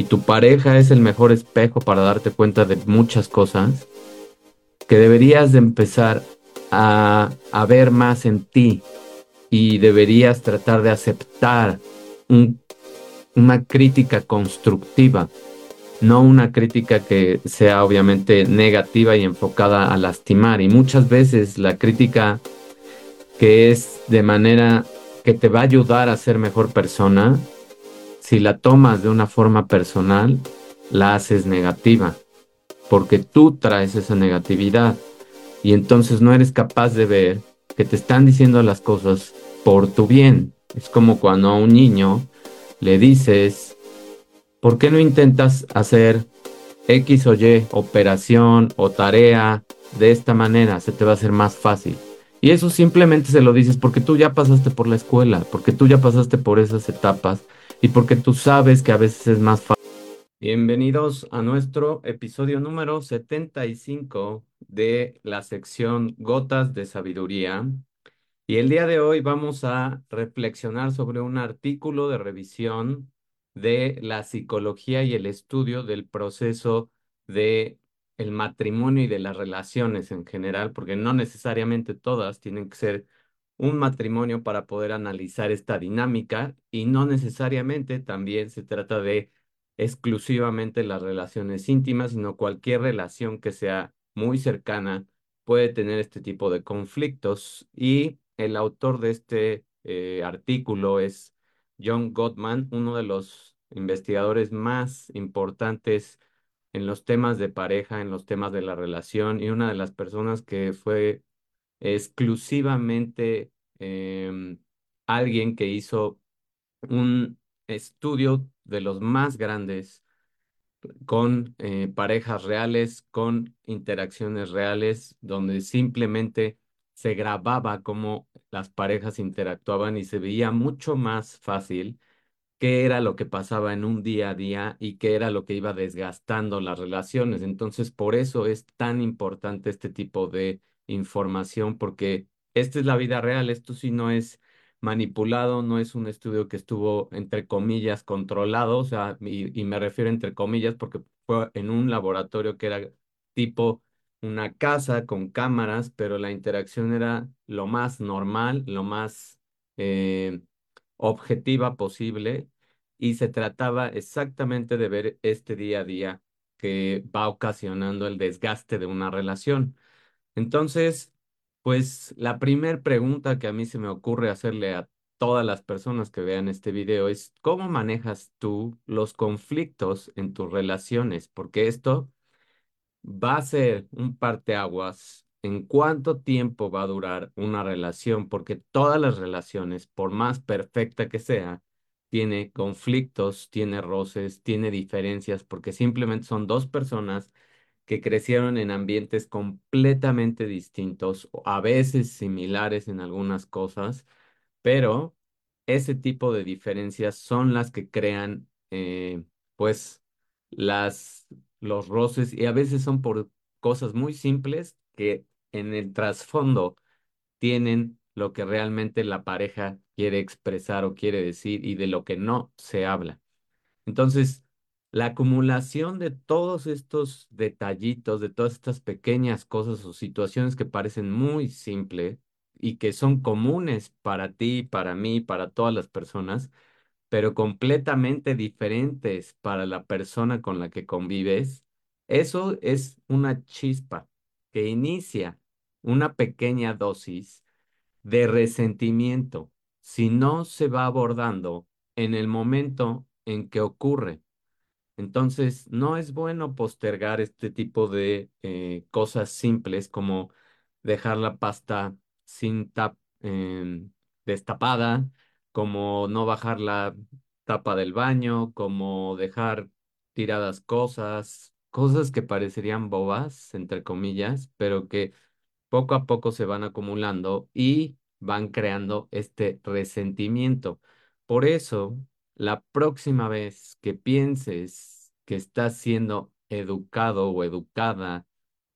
y tu pareja es el mejor espejo para darte cuenta de muchas cosas, que deberías de empezar a, a ver más en ti y deberías tratar de aceptar una crítica constructiva, no una crítica que sea obviamente negativa y enfocada a lastimar. Y muchas veces la crítica que es de manera que te va a ayudar a ser mejor persona, si la tomas de una forma personal, la haces negativa, porque tú traes esa negatividad y entonces no eres capaz de ver que te están diciendo las cosas por tu bien. Es como cuando a un niño le dices, ¿por qué no intentas hacer X o Y operación o tarea de esta manera? Se te va a hacer más fácil. Y eso simplemente se lo dices porque tú ya pasaste por la escuela, porque tú ya pasaste por esas etapas y porque tú sabes que a veces es más fácil. Bienvenidos a nuestro episodio número 75 de la sección Gotas de Sabiduría. Y el día de hoy vamos a reflexionar sobre un artículo de revisión de la psicología y el estudio del proceso de el matrimonio y de las relaciones en general, porque no necesariamente todas tienen que ser un matrimonio para poder analizar esta dinámica y no necesariamente también se trata de exclusivamente las relaciones íntimas, sino cualquier relación que sea muy cercana puede tener este tipo de conflictos. Y el autor de este eh, artículo es John Gottman, uno de los investigadores más importantes en los temas de pareja, en los temas de la relación y una de las personas que fue exclusivamente em, alguien que hizo un estudio de los más grandes con eh, parejas reales, con interacciones reales, donde simplemente se grababa cómo las parejas interactuaban y se veía mucho más fácil qué era lo que pasaba en un día a día y qué era lo que iba desgastando las relaciones. Entonces, por eso es tan importante este tipo de información, porque esta es la vida real, esto sí no es manipulado, no es un estudio que estuvo, entre comillas, controlado, o sea, y, me refiero entre comillas porque fue en un laboratorio que era tipo una casa con cámaras, pero la interacción era lo más normal, lo más... Eh, objetiva posible y se trataba exactamente de ver este día a día que va ocasionando el desgaste de una relación. Entonces, pues la primera pregunta que a mí se me ocurre hacerle a todas las personas que vean este video es, ¿cómo manejas tú los conflictos en tus relaciones? Porque esto va a ser un parteaguas en cuánto tiempo va a durar una relación, porque todas las relaciones, por más perfecta que sea, tiene conflictos, tiene roces, tiene diferencias, porque simplemente son dos personas que crecieron en ambientes completamente distintos, a veces similares en algunas cosas, pero ese tipo de diferencias son las que crean, eh, pues, las, los roces y a veces son por cosas muy simples que en el trasfondo tienen lo que realmente la pareja quiere expresar o quiere decir y de lo que no se habla. Entonces, la acumulación de todos estos detallitos, de todas estas pequeñas cosas o situaciones que parecen muy simples y que son comunes para ti, para mí, para todas las personas, pero completamente diferentes para la persona con la que convives, eso es una chispa que inicia una pequeña dosis de resentimiento si no se va abordando en el momento en que ocurre. Entonces, no es bueno postergar este tipo de eh, cosas simples como dejar la pasta sin tap em, destapada, como no bajar la tapa del baño, como dejar tiradas cosas, cosas que parecerían bobas, entre comillas, pero que poco a poco se van acumulando y van creando este resentimiento. Por eso, la próxima vez que pienses que estás siendo educado o educada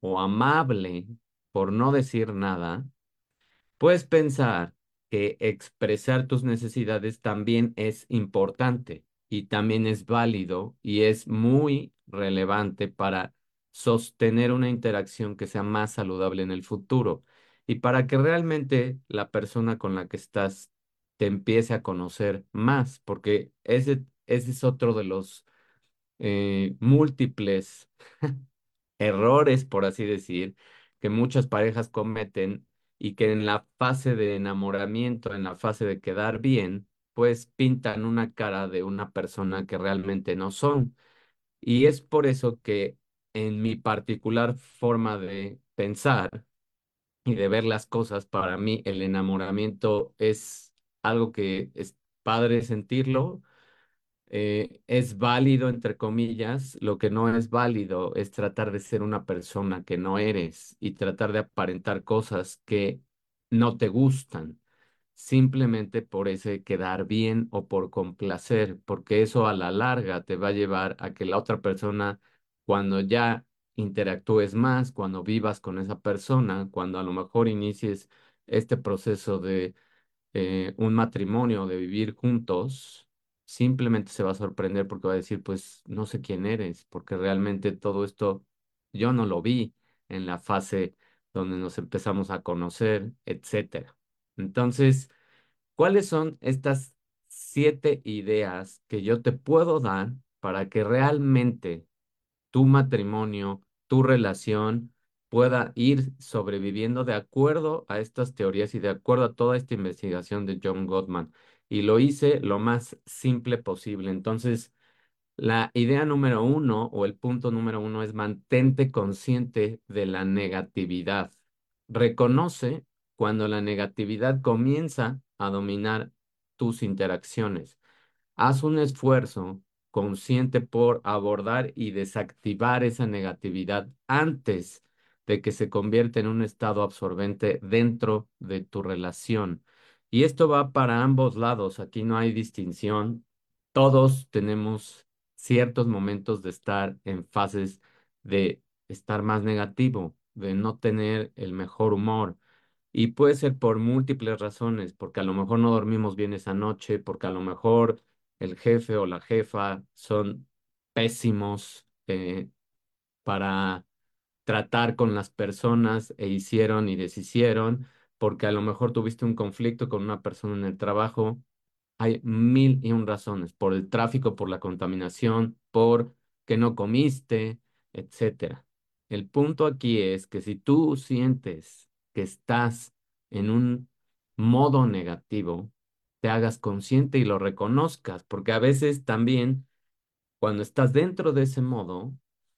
o amable por no decir nada, puedes pensar que expresar tus necesidades también es importante. y también es válido y es muy relevante para sostener una interacción que sea más saludable en el futuro y para que realmente la persona con la que estás te empiece a conocer más, porque ese, ese es otro de los eh, múltiples errores, por así decir, que muchas parejas cometen y que en la fase de enamoramiento, en la fase de quedar bien, pues pintan una cara de una persona que realmente no son. Y es por eso que en mi particular forma de pensar y de ver las cosas, para mí el enamoramiento es algo que es padre sentirlo eh, es válido, entre comillas, lo que no es válido es tratar de ser una persona que no eres y tratar de aparentar cosas que no te gustan, simplemente por ese quedar bien o por complacer, porque eso a la larga te va a llevar a que la otra persona, cuando ya interactúes más, cuando vivas con esa persona, cuando a lo mejor inicies este proceso de eh, un matrimonio, de vivir juntos, simplemente se va a sorprender porque va a decir, pues no sé quién eres, porque realmente todo esto yo no lo vi en la fase donde nos empezamos a conocer, etcétera. Entonces, ¿cuáles son estas siete ideas que yo te puedo dar para que realmente tu matrimonio, tu relación pueda ir sobreviviendo de acuerdo a estas teorías y de acuerdo a toda esta investigación de John Gottman. Y lo hice lo más simple posible. Entonces, la idea número uno o el punto número uno es mantente consciente de la negatividad. Reconoce cuando la negatividad comienza a dominar tus interacciones. Haz un esfuerzo consciente por abordar y desactivar esa negatividad antes de que se convierta en un estado absorbente dentro de tu relación. Y esto va para ambos lados, aquí no hay distinción. Todos tenemos ciertos momentos de estar en fases de estar más negativo, de no tener el mejor humor. Y puede ser por múltiples razones, porque a lo mejor no dormimos bien esa noche, porque a lo mejor el jefe o la jefa son pésimos eh, para tratar con las personas e hicieron y deshicieron, porque a lo mejor tuviste un conflicto con una persona en el trabajo. Hay mil y un razones, por el tráfico, por la contaminación, por que no comiste, etcétera. El punto aquí es que si tú sientes que estás en un modo negativo, te hagas consciente y lo reconozcas, porque a veces también cuando estás dentro de ese modo,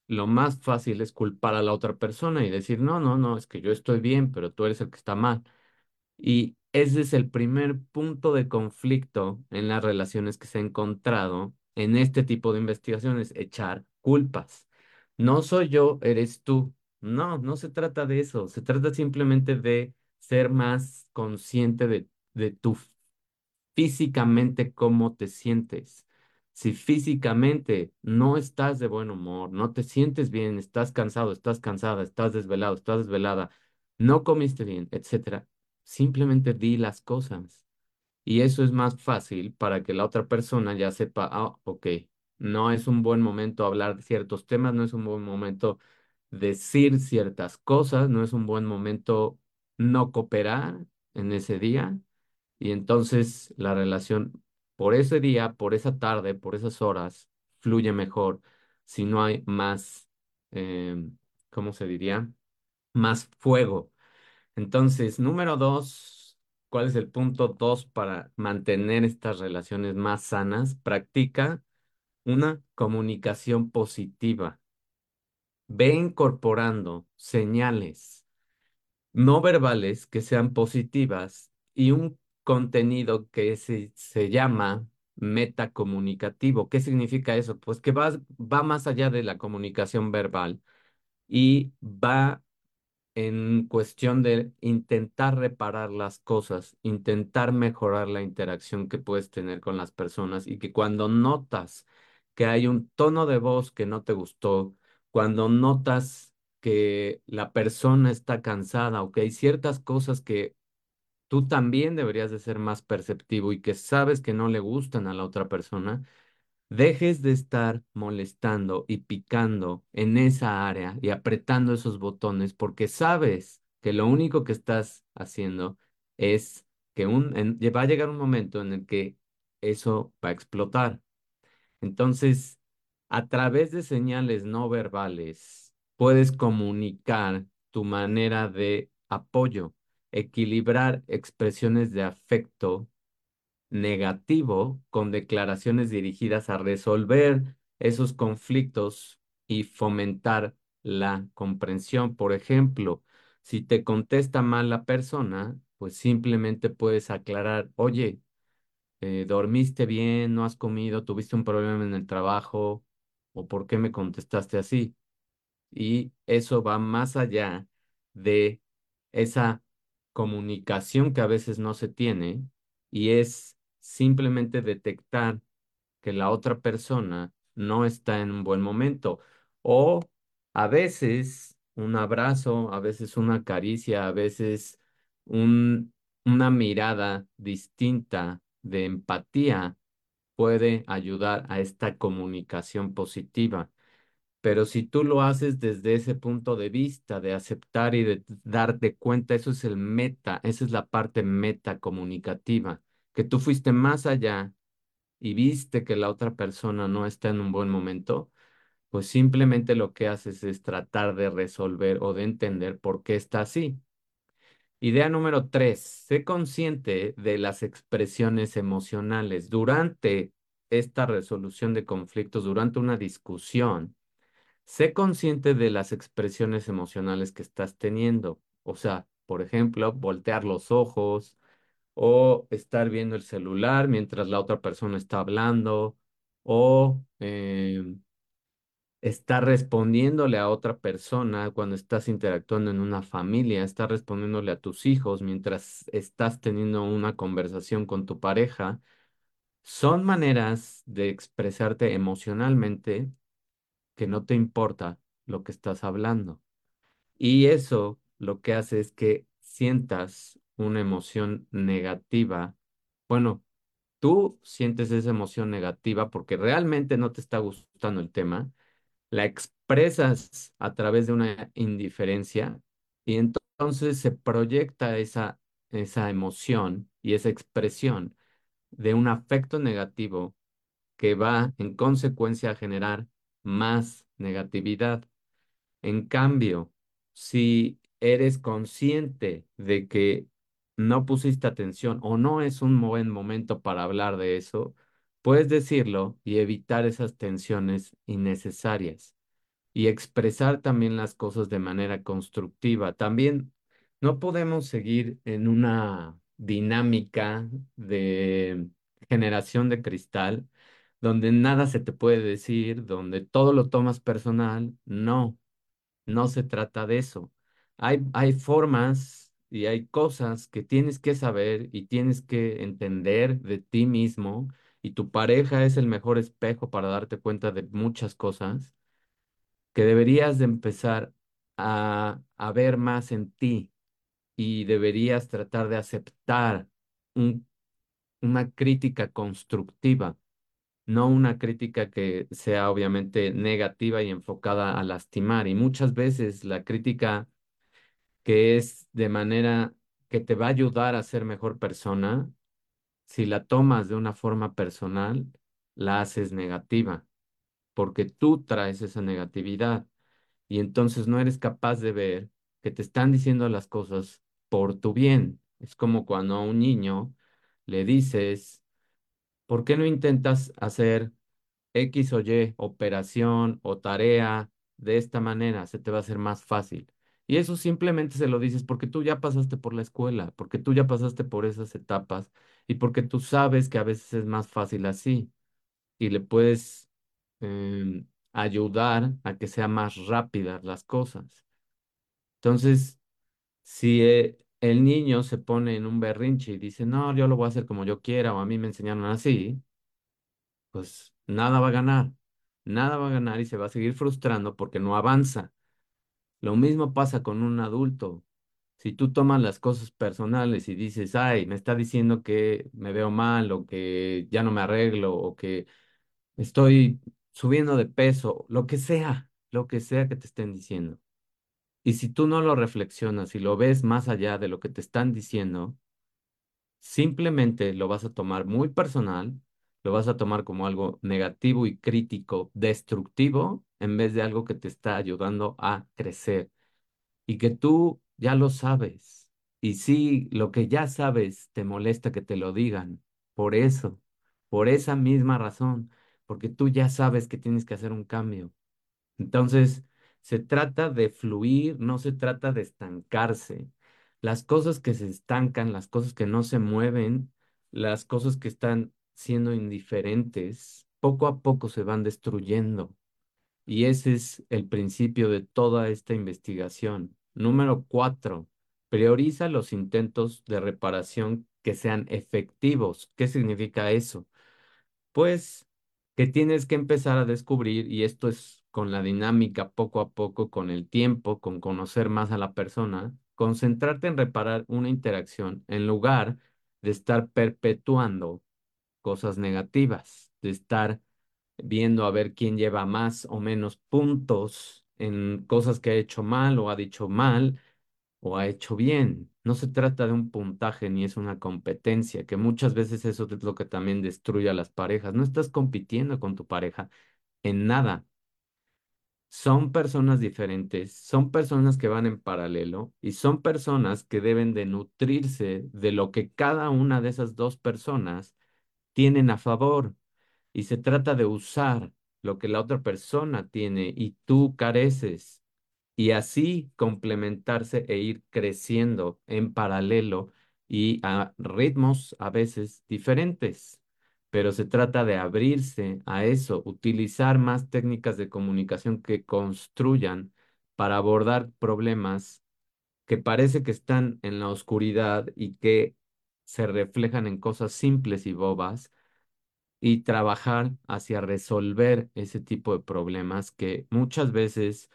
lo más fácil es culpar a la otra persona y decir, no, no, no, es que yo estoy bien, pero tú eres el que está mal. Y ese es el primer punto de conflicto en las relaciones que se ha encontrado en este tipo de investigaciones, echar culpas. No soy yo, eres tú. No, no se trata de eso, se trata simplemente de ser más consciente de, de tu físicamente cómo te sientes. Si físicamente no estás de buen humor, no te sientes bien, estás cansado, estás cansada, estás desvelado, estás desvelada, no comiste bien, etcétera, simplemente di las cosas. Y eso es más fácil para que la otra persona ya sepa, ah, ok, no es un buen momento hablar de ciertos temas, no es un buen momento decir ciertas cosas, no es un buen momento no cooperar en ese día. Y entonces la relación por ese día, por esa tarde, por esas horas, fluye mejor si no hay más, eh, ¿cómo se diría? Más fuego. Entonces, número dos, ¿cuál es el punto dos para mantener estas relaciones más sanas? Practica una comunicación positiva. Ve incorporando señales no verbales que sean positivas y un contenido que se, se llama metacomunicativo. ¿Qué significa eso? Pues que va, va más allá de la comunicación verbal y va en cuestión de intentar reparar las cosas, intentar mejorar la interacción que puedes tener con las personas y que cuando notas que hay un tono de voz que no te gustó, cuando notas que la persona está cansada o que hay ciertas cosas que tú también deberías de ser más perceptivo y que sabes que no le gustan a la otra persona, dejes de estar molestando y picando en esa área y apretando esos botones porque sabes que lo único que estás haciendo es que un, va a llegar un momento en el que eso va a explotar. Entonces, a través de señales no verbales, puedes comunicar tu manera de apoyo, equilibrar expresiones de afecto negativo con declaraciones dirigidas a resolver esos conflictos y fomentar la comprensión. Por ejemplo, si te contesta mal la persona, pues simplemente puedes aclarar, oye, eh, ¿dormiste bien? ¿No has comido? ¿Tuviste un problema en el trabajo? ¿O por qué me contestaste así? Y eso va más allá de esa comunicación que a veces no se tiene y es simplemente detectar que la otra persona no está en un buen momento. O a veces un abrazo, a veces una caricia, a veces un, una mirada distinta de empatía puede ayudar a esta comunicación positiva. Pero si tú lo haces desde ese punto de vista, de aceptar y de darte cuenta, eso es el meta, esa es la parte meta comunicativa, que tú fuiste más allá y viste que la otra persona no está en un buen momento, pues simplemente lo que haces es tratar de resolver o de entender por qué está así. Idea número tres, sé consciente de las expresiones emocionales durante esta resolución de conflictos, durante una discusión. Sé consciente de las expresiones emocionales que estás teniendo. O sea, por ejemplo, voltear los ojos o estar viendo el celular mientras la otra persona está hablando o eh, estar respondiéndole a otra persona cuando estás interactuando en una familia, estar respondiéndole a tus hijos mientras estás teniendo una conversación con tu pareja. Son maneras de expresarte emocionalmente que no te importa lo que estás hablando. Y eso lo que hace es que sientas una emoción negativa. Bueno, tú sientes esa emoción negativa porque realmente no te está gustando el tema, la expresas a través de una indiferencia y entonces se proyecta esa, esa emoción y esa expresión de un afecto negativo que va en consecuencia a generar más negatividad. En cambio, si eres consciente de que no pusiste atención o no es un buen momento para hablar de eso, puedes decirlo y evitar esas tensiones innecesarias y expresar también las cosas de manera constructiva. También no podemos seguir en una dinámica de generación de cristal donde nada se te puede decir, donde todo lo tomas personal. No, no se trata de eso. Hay, hay formas y hay cosas que tienes que saber y tienes que entender de ti mismo y tu pareja es el mejor espejo para darte cuenta de muchas cosas que deberías de empezar a, a ver más en ti y deberías tratar de aceptar un- una crítica constructiva, no una crítica que sea obviamente negativa y enfocada a lastimar. Y muchas veces la crítica que es de manera que te va a ayudar a ser mejor persona, si la tomas de una forma personal, la haces negativa, porque tú traes esa negatividad y entonces no eres capaz de ver que te están diciendo las cosas por tu bien. Es como cuando a un niño le dices, ¿por qué no intentas hacer X o Y operación o tarea de esta manera? Se te va a hacer más fácil. Y eso simplemente se lo dices porque tú ya pasaste por la escuela, porque tú ya pasaste por esas etapas y porque tú sabes que a veces es más fácil así y le puedes em, ayudar a que sea más rápidas las cosas. Entonces, si eh, el niño se pone en un berrinche y dice, no, yo lo voy a hacer como yo quiera o a mí me enseñaron así, pues nada va a ganar, nada va a ganar y se va a seguir frustrando porque no avanza. Lo mismo pasa con un adulto. Si tú tomas las cosas personales y dices, ay, me está diciendo que me veo mal o que ya no me arreglo o que estoy subiendo de peso, lo que sea, lo que sea que te estén diciendo. Y si tú no lo reflexionas y lo ves más allá de lo que te están diciendo, simplemente lo vas a tomar muy personal, lo vas a tomar como algo negativo y crítico, destructivo, en vez de algo que te está ayudando a crecer y que tú ya lo sabes. Y si lo que ya sabes te molesta que te lo digan, por eso, por esa misma razón, porque tú ya sabes que tienes que hacer un cambio. Entonces, se trata de fluir, no se trata de estancarse. Las cosas que se estancan, las cosas que no se mueven, las cosas que están siendo indiferentes, poco a poco se van destruyendo. Y ese es el principio de toda esta investigación. Número cuatro, prioriza los intentos de reparación que sean efectivos. ¿Qué significa eso? Pues que tienes que empezar a descubrir, y esto es con la dinámica poco a poco, con el tiempo, con conocer más a la persona, concentrarte en reparar una interacción en lugar de estar perpetuando cosas negativas, de estar viendo a ver quién lleva más o menos puntos en cosas que ha hecho mal o ha dicho mal o ha hecho bien. No se trata de un puntaje ni es una competencia, que muchas veces eso es lo que también destruye a las parejas. No estás compitiendo con tu pareja en nada. Son personas diferentes, son personas que van en paralelo y son personas que deben de nutrirse de lo que cada una de esas dos personas tienen a favor. Y se trata de usar lo que la otra persona tiene y tú careces y así complementarse e ir creciendo en paralelo y a ritmos a veces diferentes. Pero se trata de abrirse a eso, utilizar más técnicas de comunicación que construyan para abordar problemas que parece que están en la oscuridad y que se reflejan en cosas simples y bobas y trabajar hacia resolver ese tipo de problemas que muchas veces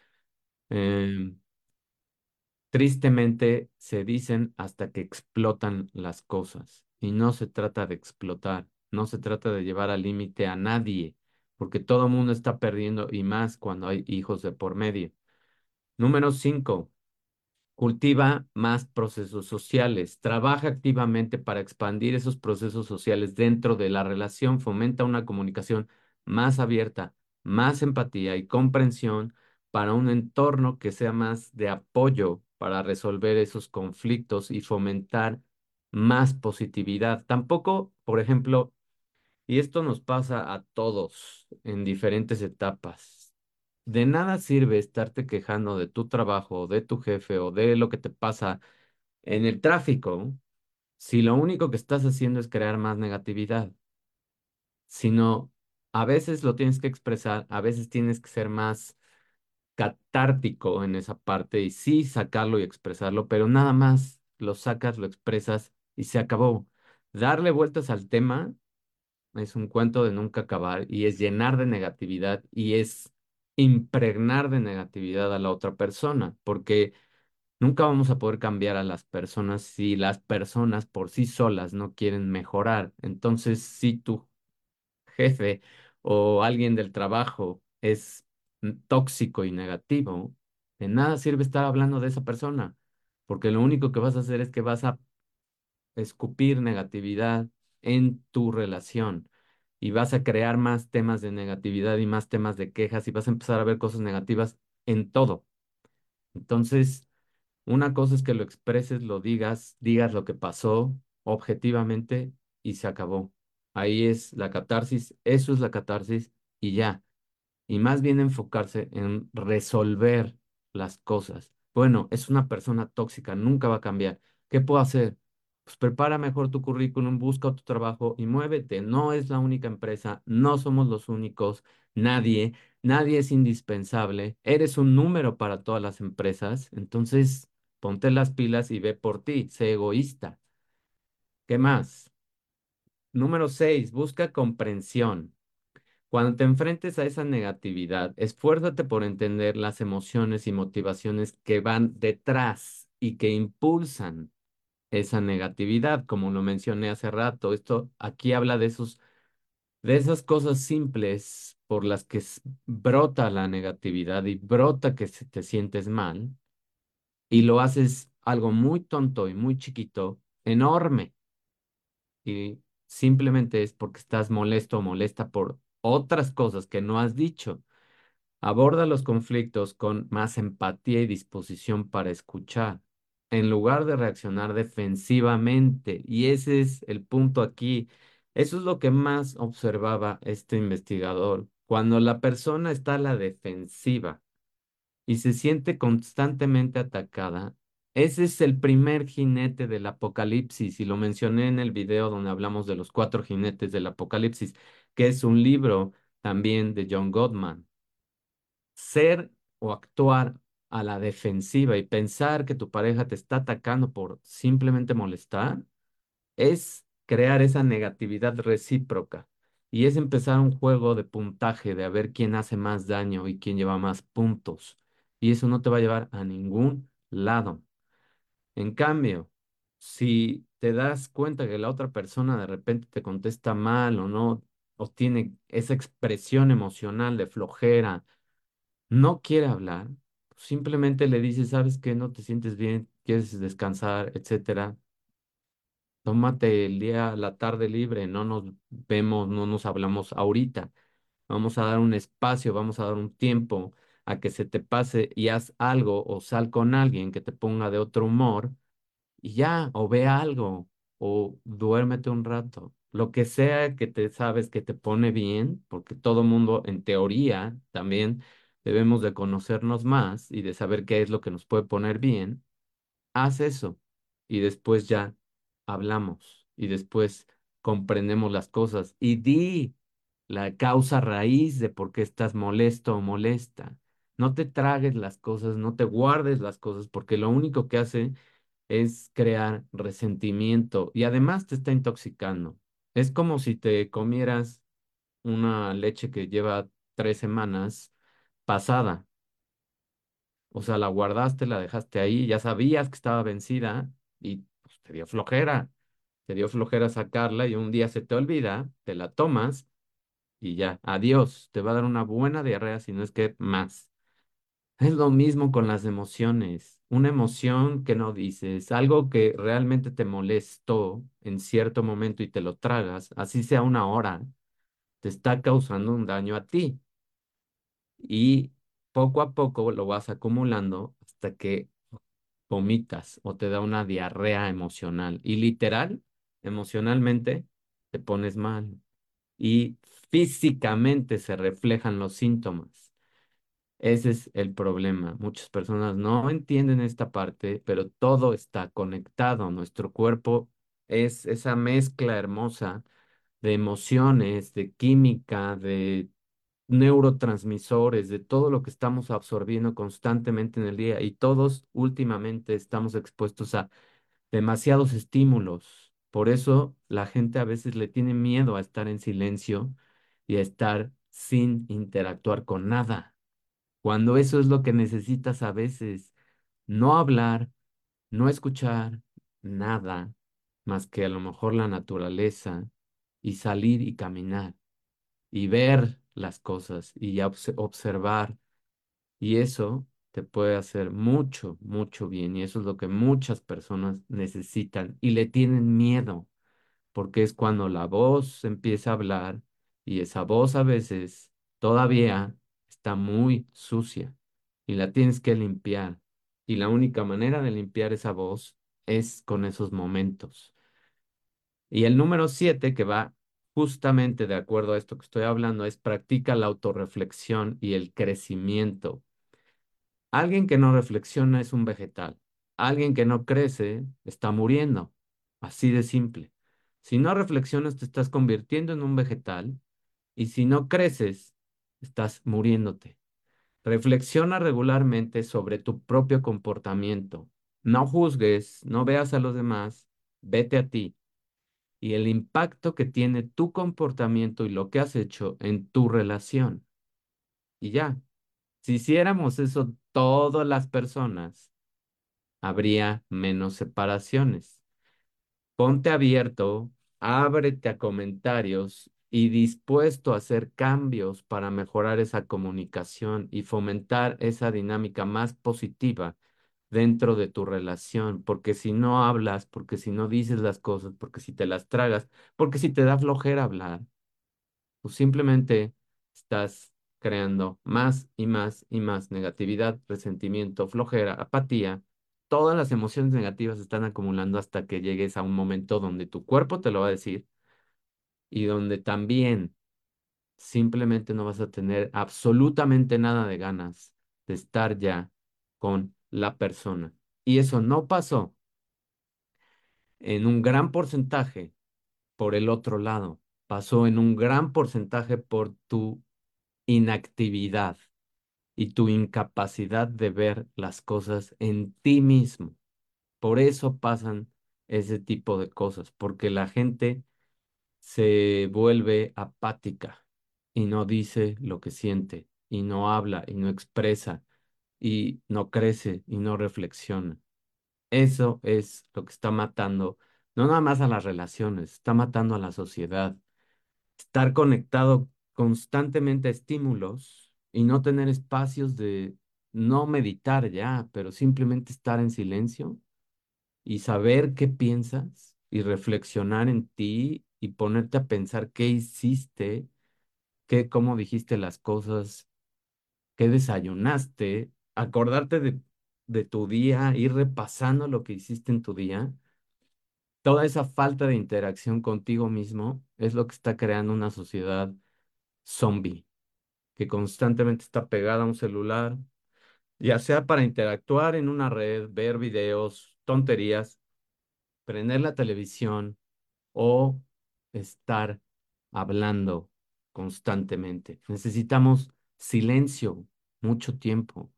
em, tristemente se dicen hasta que explotan las cosas. Y no se trata de explotar, no se trata de llevar al límite a nadie, porque todo el mundo está perdiendo y más cuando hay hijos de por medio. Número cinco, Cultiva más procesos sociales, trabaja activamente para expandir esos procesos sociales dentro de la relación, fomenta una comunicación más abierta, más empatía y comprensión para un entorno que sea más de apoyo para resolver esos conflictos y fomentar más positividad. Tampoco, por ejemplo, y esto nos pasa a todos en diferentes etapas. De nada sirve estarte quejando de tu trabajo, de tu jefe o de lo que te pasa en el tráfico si lo único que estás haciendo es crear más negatividad. Sino a veces lo tienes que expresar, a veces tienes que ser más catártico en esa parte y sí sacarlo y expresarlo, pero nada más lo sacas, lo expresas y se acabó. Darle vueltas al tema es un cuento de nunca acabar y es llenar de negatividad y es impregnar de negatividad a la otra persona, porque nunca vamos a poder cambiar a las personas si las personas por sí solas no quieren mejorar. Entonces, si tu jefe o alguien del trabajo es tóxico y negativo, de nada sirve estar hablando de esa persona, porque lo único que vas a hacer es que vas a escupir negatividad en tu relación y vas a crear más temas de negatividad y más temas de quejas y vas a empezar a ver cosas negativas en todo. Entonces, una cosa es que lo expreses, lo digas, digas lo que pasó objetivamente y se acabó. Ahí es la catarsis, eso es la catarsis y ya. Y más bien enfocarse en resolver las cosas. Bueno, es una persona tóxica, nunca va a cambiar. ¿Qué puedo hacer? Pues prepara mejor tu currículum, busca otro trabajo y muévete. No es la única empresa, no somos los únicos, nadie, nadie es indispensable. Eres un número para todas las empresas, entonces ponte las pilas y ve por ti, sé egoísta. ¿Qué más? Número seis, busca comprensión. Cuando te enfrentes a esa negatividad, esfuérzate por entender las emociones y motivaciones que van detrás y que impulsan esa negatividad, como lo mencioné hace rato. Esto aquí habla de esos de esas cosas simples por las que brota la negatividad y brota que te sientes mal y lo haces algo muy tonto y muy chiquito, enorme, y simplemente es porque estás molesto o molesta por otras cosas que no has dicho. Aborda los conflictos con más empatía y disposición para escuchar, en lugar de reaccionar defensivamente. Y ese es el punto aquí. Eso es lo que más observaba este investigador. Cuando la persona está a la defensiva y se siente constantemente atacada, ese es el primer jinete del apocalipsis. Y lo mencioné en el video donde hablamos de los cuatro jinetes del apocalipsis, que es un libro también de John Gottman ser o actuar a la defensiva y pensar que tu pareja te está atacando por simplemente molestar, es crear esa negatividad recíproca. Y es empezar un juego de puntaje, de a ver quién hace más daño y quién lleva más puntos. Y eso no te va a llevar a ningún lado. En cambio, si te das cuenta que la otra persona de repente te contesta mal o no, tiene esa expresión emocional de flojera, no quiere hablar, simplemente le dices, sabes que no te sientes bien, quieres descansar, etcétera. Tómate el día, la tarde libre, no nos vemos, no nos hablamos ahorita. Vamos a dar un espacio, vamos a dar un tiempo a que se te pase y haz algo o sal con alguien que te ponga de otro humor y ya, o ve algo, o duérmete un rato. Lo que sea que te sabes que te pone bien, porque todo mundo, en teoría, también debemos de conocernos más y de saber qué es lo que nos puede poner bien. Haz eso y después ya hablamos y después comprendemos las cosas y di la causa raíz de por qué estás molesto o molesta. No te tragues las cosas, no te guardes las cosas, porque lo único que hace es crear resentimiento y además te está intoxicando. Es como si te comieras una leche que lleva tres semanas pasada. O sea, la guardaste, la dejaste ahí, ya sabías que estaba vencida y pues, te dio flojera. Te dio flojera sacarla y un día se te olvida, te la tomas y ya, adiós. Te va a dar una buena diarrea si no es que más. Es lo mismo con las emociones. Una emoción que no dices, algo que realmente te molestó en cierto momento y te lo tragas, así sea una hora, te está causando un daño a ti. Y poco a poco lo vas acumulando hasta que vomitas o te da una diarrea emocional. Y literal, emocionalmente, te pones mal. Y físicamente se reflejan los síntomas. Ese es el problema. Muchas personas no entienden esta parte, pero todo está conectado. Nuestro cuerpo es esa mezcla hermosa de emociones, de química, de neurotransmisores, de todo lo que estamos absorbiendo constantemente en el día. Y todos últimamente estamos expuestos a demasiados estímulos. Por eso la gente a veces le tiene miedo a estar en silencio y a estar sin interactuar con nada cuando eso es lo que necesitas a veces, no hablar, no escuchar nada más que a lo mejor la naturaleza y salir y caminar y ver las cosas y observar. Y eso te puede hacer mucho, mucho bien y eso es lo que muchas personas necesitan y le tienen miedo porque es cuando la voz empieza a hablar y esa voz a veces todavía está muy sucia y la tienes que limpiar. Y la única manera de limpiar esa voz es con esos momentos. Y el número siete, que va justamente de acuerdo a esto que estoy hablando, es practica la autorreflexión y el crecimiento. Alguien que no reflexiona es un vegetal. Alguien que no crece está muriendo. Así de simple. Si no reflexionas, te estás convirtiendo en un vegetal y si no creces, estás muriéndote. Reflexiona regularmente sobre tu propio comportamiento. No juzgues, no veas a los demás, vete a ti y el impacto que tiene tu comportamiento y lo que has hecho en tu relación. Y ya, si hiciéramos eso todas las personas, habría menos separaciones. Ponte abierto, ábrete a comentarios y dispuesto a hacer cambios para mejorar esa comunicación y fomentar esa dinámica más positiva dentro de tu relación, porque si no hablas, porque si no dices las cosas, porque si te las tragas, porque si te da flojera hablar, pues simplemente estás creando más y más y más negatividad, resentimiento, flojera, apatía. Todas las emociones negativas se están acumulando hasta que llegues a un momento donde tu cuerpo te lo va a decir y donde también simplemente no vas a tener absolutamente nada de ganas de estar ya con la persona. Y eso no pasó en un gran porcentaje por el otro lado, pasó en un gran porcentaje por tu inactividad y tu incapacidad de ver las cosas en ti mismo. Por eso pasan ese tipo de cosas, porque la gente se vuelve apática y no dice lo que siente y no habla y no expresa y no crece y no reflexiona. Eso es lo que está matando, no nada más a las relaciones, está matando a la sociedad. Estar conectado constantemente a estímulos y no tener espacios de no meditar ya, pero simplemente estar en silencio y saber qué piensas y reflexionar en ti y ponerte a pensar qué hiciste, qué, cómo dijiste las cosas, qué desayunaste, acordarte de, de tu día, ir repasando lo que hiciste en tu día. Toda esa falta de interacción contigo mismo es lo que está creando una sociedad zombie, que constantemente está pegada a un celular, ya sea para interactuar en una red, ver videos, tonterías, prender la televisión o estar hablando constantemente. Necesitamos silencio mucho tiempo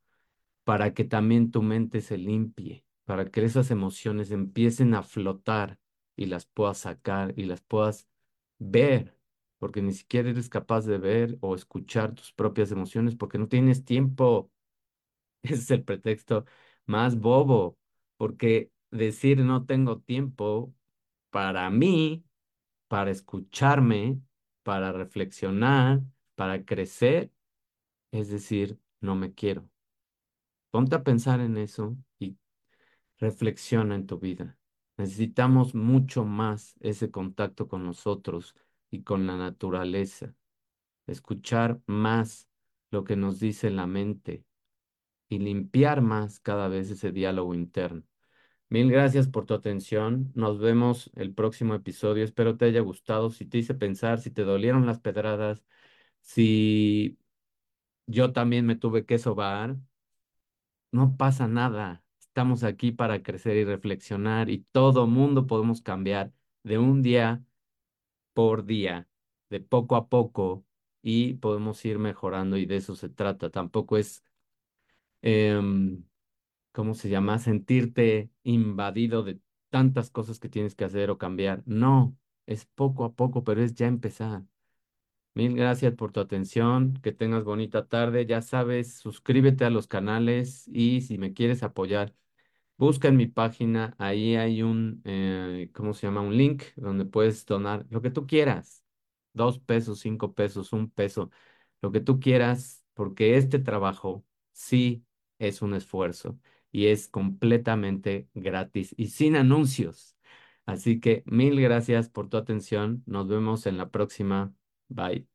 para que también tu mente se limpie, para que esas emociones empiecen a flotar y las puedas sacar y las puedas ver, porque ni siquiera eres capaz de ver o escuchar tus propias emociones porque no tienes tiempo. Ese es el pretexto más bobo, porque decir no tengo tiempo para mí, para escucharme, para reflexionar, para crecer, es decir, no me quiero. Ponte a pensar en eso y reflexiona en tu vida. Necesitamos mucho más ese contacto con nosotros y con la naturaleza. Escuchar más lo que nos dice la mente y limpiar más cada vez ese diálogo interno. Mil gracias por tu atención. Nos vemos el próximo episodio. Espero te haya gustado. Si te hice pensar, si te dolieron las pedradas, si yo también me tuve que sobar, no pasa nada. Estamos aquí para crecer y reflexionar y todo mundo podemos cambiar de un día por día, de poco a poco y podemos ir mejorando y de eso se trata. Tampoco es, em, ¿cómo se llama? Sentirte invadido de tantas cosas que tienes que hacer o cambiar. No, es poco a poco, pero es ya empezar. Mil gracias por tu atención, que tengas bonita tarde. Ya sabes, suscríbete a los canales y si me quieres apoyar, busca en mi página, ahí hay un, eh, ¿cómo se llama? Un link donde puedes donar lo que tú quieras. Dos pesos, cinco pesos, un peso, lo que tú quieras, porque este trabajo sí es un esfuerzo y es completamente gratis y sin anuncios. Así que mil gracias por tu atención. Nos vemos en la próxima. Bye.